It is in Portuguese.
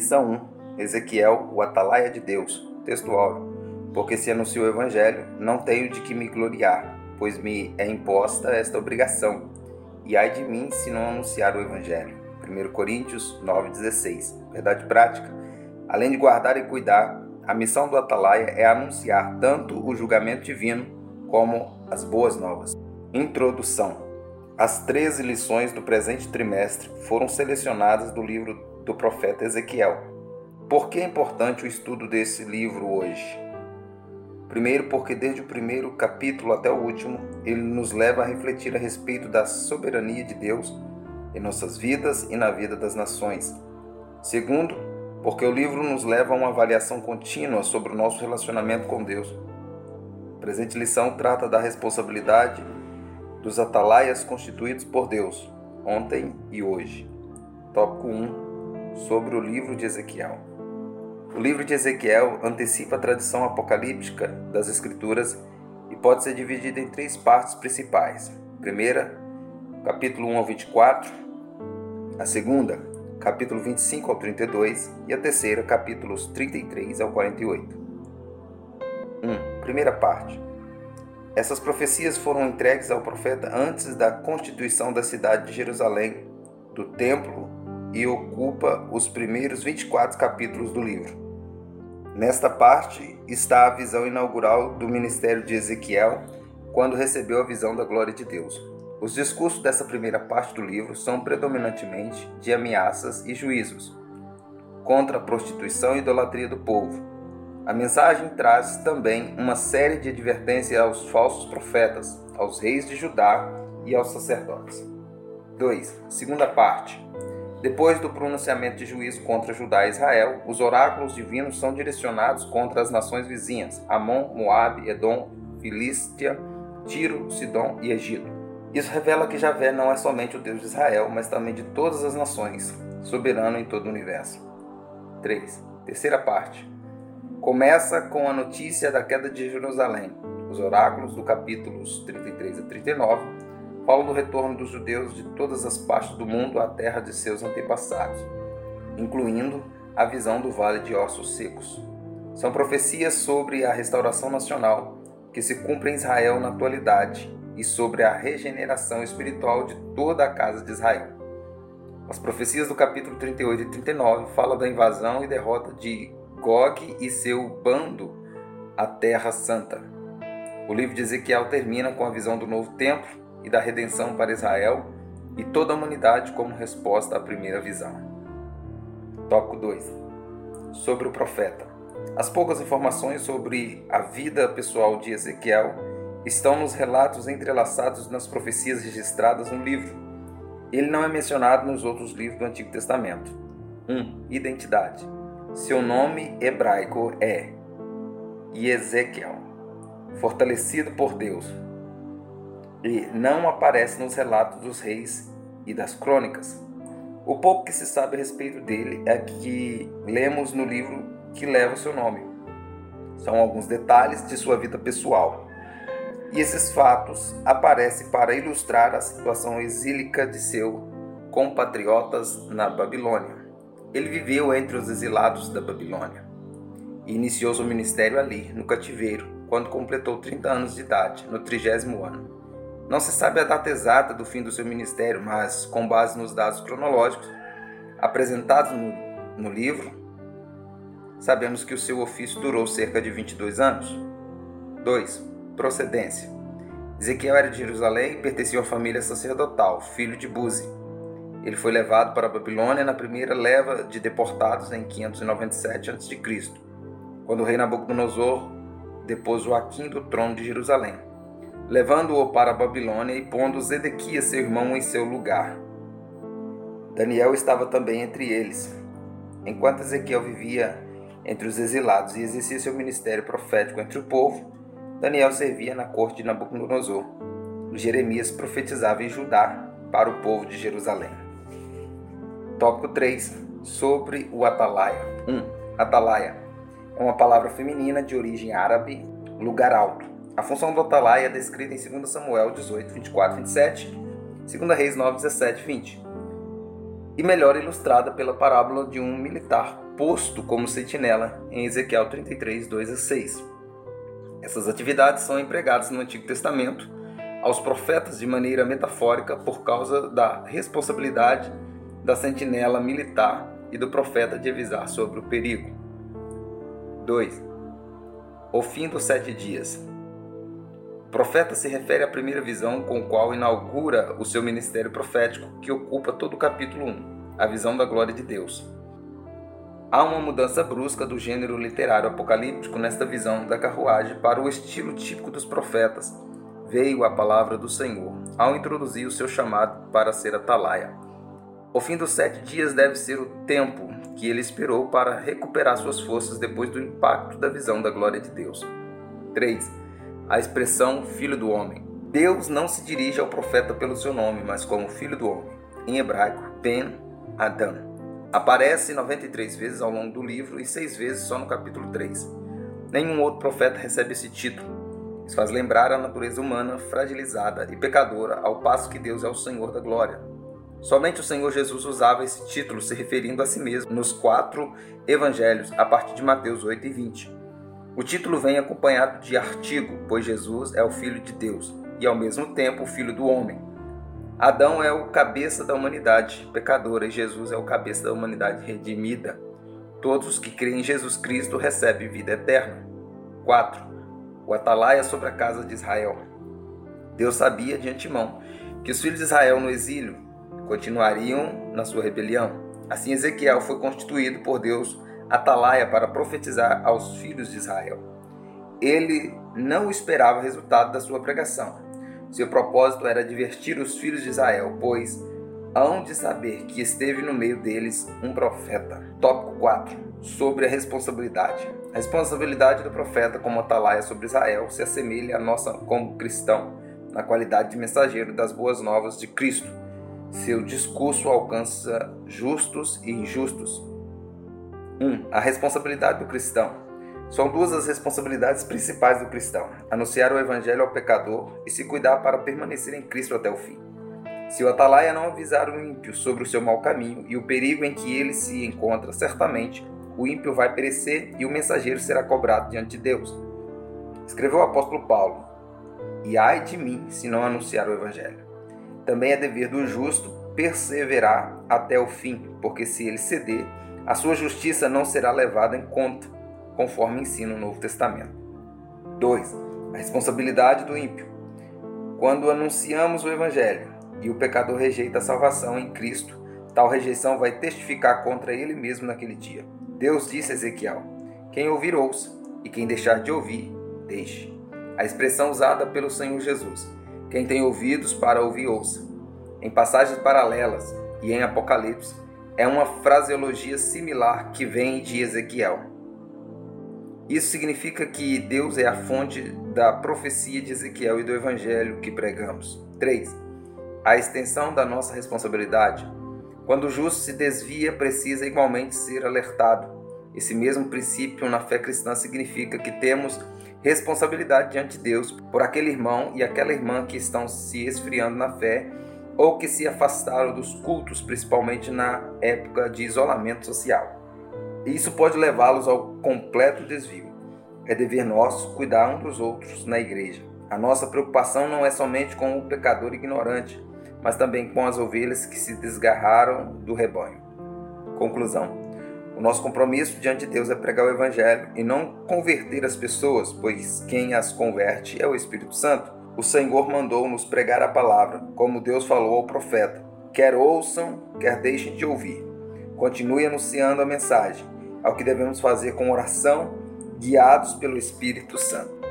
Lição 1. Ezequiel, o atalaia de Deus. Texto áudio. Porque se anunciou o evangelho, não tenho de que me gloriar, pois me é imposta esta obrigação. E ai de mim se não anunciar o evangelho. 1 Coríntios 9:16. Verdade prática. Além de guardar e cuidar, a missão do atalaia é anunciar tanto o julgamento divino como as boas novas. Introdução. As 13 lições do presente trimestre foram selecionadas do livro do profeta Ezequiel. Por que é importante o estudo desse livro hoje? Primeiro, porque desde o primeiro capítulo até o último, ele nos leva a refletir a respeito da soberania de Deus em nossas vidas e na vida das nações. Segundo, porque o livro nos leva a uma avaliação contínua sobre o nosso relacionamento com Deus. A presente lição trata da responsabilidade dos atalaias constituídos por Deus, ontem e hoje. Tópico 1 sobre o livro de Ezequiel. O livro de Ezequiel antecipa a tradição apocalíptica das Escrituras e pode ser dividido em três partes principais. Primeira, capítulo 1 ao 24, a segunda, capítulo 25 ao 32 e a terceira, capítulos 33 ao 48. 1. Primeira parte. Essas profecias foram entregues ao profeta antes da constituição da cidade de Jerusalém, do templo e ocupa os primeiros 24 capítulos do livro. Nesta parte está a visão inaugural do ministério de Ezequiel, quando recebeu a visão da glória de Deus. Os discursos dessa primeira parte do livro são predominantemente de ameaças e juízos contra a prostituição e idolatria do povo. A mensagem traz também uma série de advertências aos falsos profetas, aos reis de Judá e aos sacerdotes. 2. Segunda parte. Depois do pronunciamento de juízo contra Judá e Israel, os oráculos divinos são direcionados contra as nações vizinhas: Amon, Moabe, Edom, Filístia, Tiro, Sidom e Egito. Isso revela que Javé não é somente o Deus de Israel, mas também de todas as nações, soberano em todo o universo. 3. Terceira parte. Começa com a notícia da queda de Jerusalém. Os oráculos do capítulos 33 a 39 Paulo do retorno dos judeus de todas as partes do mundo à terra de seus antepassados, incluindo a visão do vale de ossos secos. São profecias sobre a restauração nacional que se cumpre em Israel na atualidade e sobre a regeneração espiritual de toda a casa de Israel. As profecias do capítulo 38 e 39 falam da invasão e derrota de Gog e seu bando à Terra Santa. O livro de Ezequiel termina com a visão do novo templo e da redenção para Israel e toda a humanidade como resposta à primeira visão. Tópico 2. Sobre o profeta. As poucas informações sobre a vida pessoal de Ezequiel estão nos relatos entrelaçados nas profecias registradas no livro. Ele não é mencionado nos outros livros do Antigo Testamento. 1. Um, identidade. Seu nome hebraico é Ezequiel, fortalecido por Deus, e não aparece nos relatos dos reis e das crônicas. O pouco que se sabe a respeito dele é que lemos no livro que leva o seu nome. São alguns detalhes de sua vida pessoal. E esses fatos aparecem para ilustrar a situação exílica de seus compatriotas na Babilônia. Ele viveu entre os exilados da Babilônia e iniciou seu ministério ali, no cativeiro, quando completou 30 anos de idade, no trigésimo ano. Não se sabe a data exata do fim do seu ministério, mas, com base nos dados cronológicos apresentados no, no livro, sabemos que o seu ofício durou cerca de 22 anos. 2. Procedência. Ezequiel era de Jerusalém e pertencia a uma família sacerdotal, filho de Buzi. Ele foi levado para a Babilônia na primeira leva de deportados em 597 a.C., quando o rei Nabucodonosor depôs Joaquim do trono de Jerusalém levando-o para a Babilônia e pondo Zedequias, seu irmão, em seu lugar. Daniel estava também entre eles. Enquanto Ezequiel vivia entre os exilados e exercia seu ministério profético entre o povo, Daniel servia na corte de Nabucodonosor. Jeremias profetizava em Judá para o povo de Jerusalém. Tópico 3. Sobre o Atalaia. 1. Atalaia é uma palavra feminina de origem árabe, lugar alto. A função do atalaia é descrita em 2 Samuel 18, 24, 27, 2 Reis 9, 17, 20, e melhor ilustrada pela parábola de um militar posto como sentinela em Ezequiel 33, 2 a 6. Essas atividades são empregadas no Antigo Testamento aos profetas de maneira metafórica por causa da responsabilidade da sentinela militar e do profeta de avisar sobre o perigo. 2. O fim dos sete dias. Profeta se refere à primeira visão com qual inaugura o seu ministério profético, que ocupa todo o capítulo 1, a visão da glória de Deus. Há uma mudança brusca do gênero literário apocalíptico nesta visão da carruagem para o estilo típico dos profetas. Veio a palavra do Senhor, ao introduzir o seu chamado para ser atalaia. O fim dos sete dias deve ser o tempo que ele esperou para recuperar suas forças depois do impacto da visão da glória de Deus. 3 a expressão filho do homem. Deus não se dirige ao profeta pelo seu nome, mas como filho do homem. Em hebraico, Ben Adam. Aparece 93 vezes ao longo do livro e 6 vezes só no capítulo 3. Nenhum outro profeta recebe esse título. Isso faz lembrar a natureza humana fragilizada e pecadora, ao passo que Deus é o Senhor da glória. Somente o Senhor Jesus usava esse título se referindo a si mesmo nos quatro evangelhos, a partir de Mateus 8 e 20. O título vem acompanhado de artigo, pois Jesus é o Filho de Deus e ao mesmo tempo o Filho do homem. Adão é o cabeça da humanidade pecadora e Jesus é o cabeça da humanidade redimida. Todos os que creem em Jesus Cristo recebem vida eterna. 4. O atalaia sobre a casa de Israel. Deus sabia de antemão que os filhos de Israel no exílio continuariam na sua rebelião. Assim, Ezequiel foi constituído por Deus atalaia para profetizar aos filhos de Israel. Ele não esperava resultado da sua pregação. Seu propósito era divertir os filhos de Israel, pois hão de saber que esteve no meio deles um profeta. Tópico 4. Sobre a responsabilidade. A responsabilidade do profeta como atalaia sobre Israel se assemelha à nossa como cristão, na qualidade de mensageiro das boas novas de Cristo. Seu discurso alcança justos e injustos, 1. Um, a responsabilidade do cristão. São duas as responsabilidades principais do cristão: anunciar o evangelho ao pecador e se cuidar para permanecer em Cristo até o fim. Se o atalaia não avisar o ímpio sobre o seu mau caminho e o perigo em que ele se encontra, certamente o ímpio vai perecer e o mensageiro será cobrado diante de Deus. Escreveu o apóstolo Paulo: E ai de mim se não anunciar o evangelho. Também é dever do justo perseverar até o fim, porque se ele ceder, a sua justiça não será levada em conta, conforme ensina o Novo Testamento. 2. A responsabilidade do ímpio. Quando anunciamos o Evangelho e o pecador rejeita a salvação em Cristo, tal rejeição vai testificar contra ele mesmo naquele dia. Deus disse a Ezequiel: Quem ouvir, ouça, e quem deixar de ouvir, deixe. A expressão usada pelo Senhor Jesus: Quem tem ouvidos para ouvir, ouça. Em passagens paralelas e em Apocalipse, é uma fraseologia similar que vem de Ezequiel. Isso significa que Deus é a fonte da profecia de Ezequiel e do evangelho que pregamos. 3. A extensão da nossa responsabilidade. Quando o justo se desvia, precisa igualmente ser alertado. Esse mesmo princípio na fé cristã significa que temos responsabilidade diante de Deus por aquele irmão e aquela irmã que estão se esfriando na fé ou que se afastaram dos cultos, principalmente na época de isolamento social. Isso pode levá-los ao completo desvio. É dever nosso cuidar um dos outros na igreja. A nossa preocupação não é somente com o pecador ignorante, mas também com as ovelhas que se desgarraram do rebanho. Conclusão: o nosso compromisso diante de Deus é pregar o Evangelho e não converter as pessoas, pois quem as converte é o Espírito Santo o Senhor mandou-nos pregar a palavra, como Deus falou ao profeta. Quer ouçam, quer deixem de ouvir. Continue anunciando a mensagem, ao que devemos fazer com oração, guiados pelo Espírito Santo.